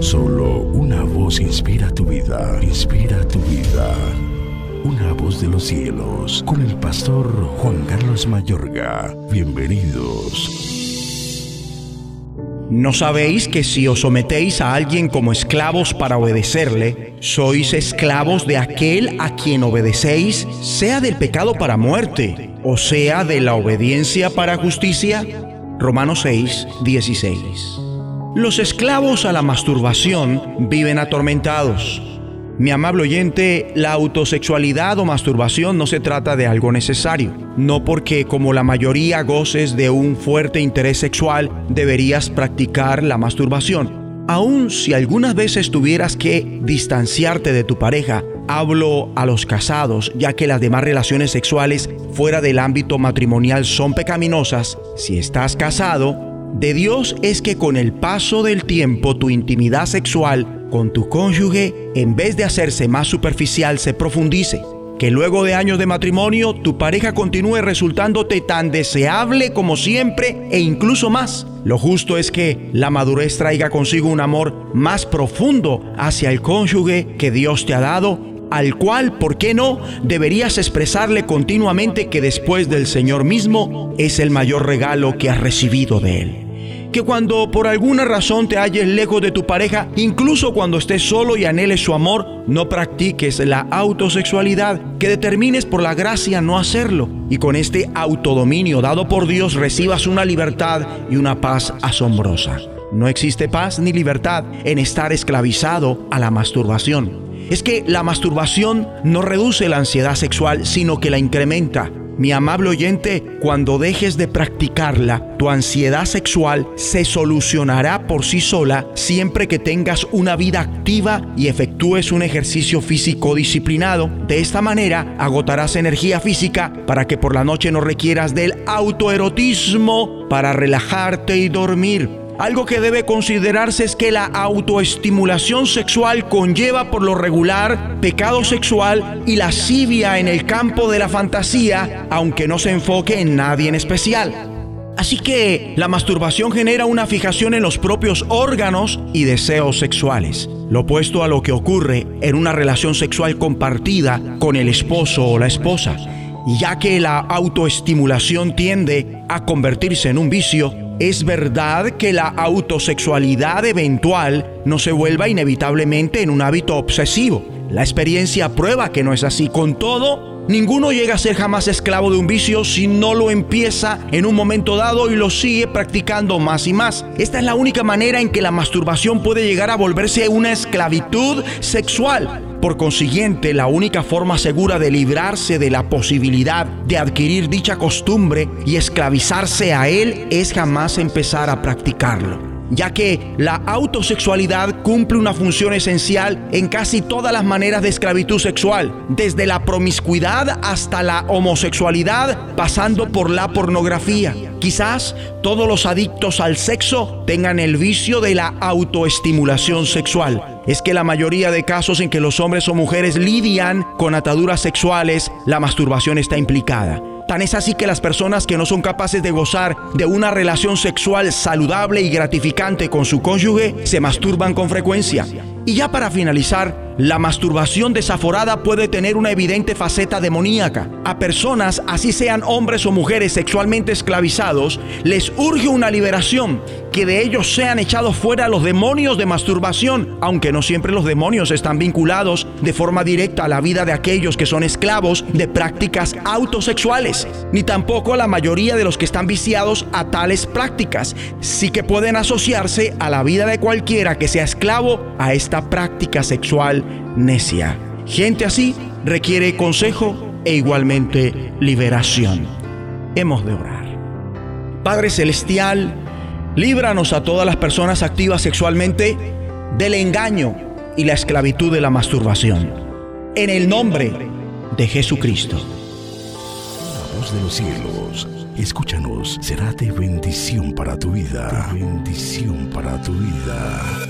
Solo una voz inspira tu vida, inspira tu vida. Una voz de los cielos, con el pastor Juan Carlos Mayorga. Bienvenidos. ¿No sabéis que si os sometéis a alguien como esclavos para obedecerle, sois esclavos de aquel a quien obedecéis, sea del pecado para muerte, o sea de la obediencia para justicia? Romanos 6, 16. Los esclavos a la masturbación viven atormentados. Mi amable oyente, la autosexualidad o masturbación no se trata de algo necesario. No porque como la mayoría goces de un fuerte interés sexual deberías practicar la masturbación. Aun si algunas veces tuvieras que distanciarte de tu pareja, hablo a los casados, ya que las demás relaciones sexuales fuera del ámbito matrimonial son pecaminosas, si estás casado, de Dios es que con el paso del tiempo tu intimidad sexual con tu cónyuge, en vez de hacerse más superficial, se profundice. Que luego de años de matrimonio tu pareja continúe resultándote tan deseable como siempre e incluso más. Lo justo es que la madurez traiga consigo un amor más profundo hacia el cónyuge que Dios te ha dado al cual, ¿por qué no?, deberías expresarle continuamente que después del Señor mismo es el mayor regalo que has recibido de Él que cuando por alguna razón te halles lejos de tu pareja, incluso cuando estés solo y anheles su amor, no practiques la autosexualidad, que determines por la gracia no hacerlo y con este autodominio dado por Dios recibas una libertad y una paz asombrosa. No existe paz ni libertad en estar esclavizado a la masturbación. Es que la masturbación no reduce la ansiedad sexual, sino que la incrementa. Mi amable oyente, cuando dejes de practicarla, tu ansiedad sexual se solucionará por sí sola siempre que tengas una vida activa y efectúes un ejercicio físico disciplinado. De esta manera agotarás energía física para que por la noche no requieras del autoerotismo para relajarte y dormir. Algo que debe considerarse es que la autoestimulación sexual conlleva por lo regular pecado sexual y lascivia en el campo de la fantasía, aunque no se enfoque en nadie en especial. Así que la masturbación genera una fijación en los propios órganos y deseos sexuales, lo opuesto a lo que ocurre en una relación sexual compartida con el esposo o la esposa, ya que la autoestimulación tiende a convertirse en un vicio es verdad que la autosexualidad eventual no se vuelva inevitablemente en un hábito obsesivo. La experiencia prueba que no es así. Con todo, ninguno llega a ser jamás esclavo de un vicio si no lo empieza en un momento dado y lo sigue practicando más y más. Esta es la única manera en que la masturbación puede llegar a volverse una esclavitud sexual. Por consiguiente, la única forma segura de librarse de la posibilidad de adquirir dicha costumbre y esclavizarse a él es jamás empezar a practicarlo ya que la autosexualidad cumple una función esencial en casi todas las maneras de esclavitud sexual, desde la promiscuidad hasta la homosexualidad, pasando por la pornografía. Quizás todos los adictos al sexo tengan el vicio de la autoestimulación sexual. Es que la mayoría de casos en que los hombres o mujeres lidian con ataduras sexuales, la masturbación está implicada. Tan es así que las personas que no son capaces de gozar de una relación sexual saludable y gratificante con su cónyuge se masturban con frecuencia. Y ya para finalizar, la masturbación desaforada puede tener una evidente faceta demoníaca. A personas, así sean hombres o mujeres sexualmente esclavizados, les urge una liberación, que de ellos sean echados fuera los demonios de masturbación, aunque no siempre los demonios están vinculados de forma directa a la vida de aquellos que son esclavos de prácticas autosexuales, ni tampoco a la mayoría de los que están viciados a tales prácticas. Sí que pueden asociarse a la vida de cualquiera que sea esclavo a esta práctica sexual necia. Gente así requiere consejo e igualmente liberación. Hemos de orar. Padre Celestial, líbranos a todas las personas activas sexualmente del engaño y la esclavitud de la masturbación. En el nombre de Jesucristo. La voz de los cielos, escúchanos, será de bendición para tu vida. bendición para tu vida.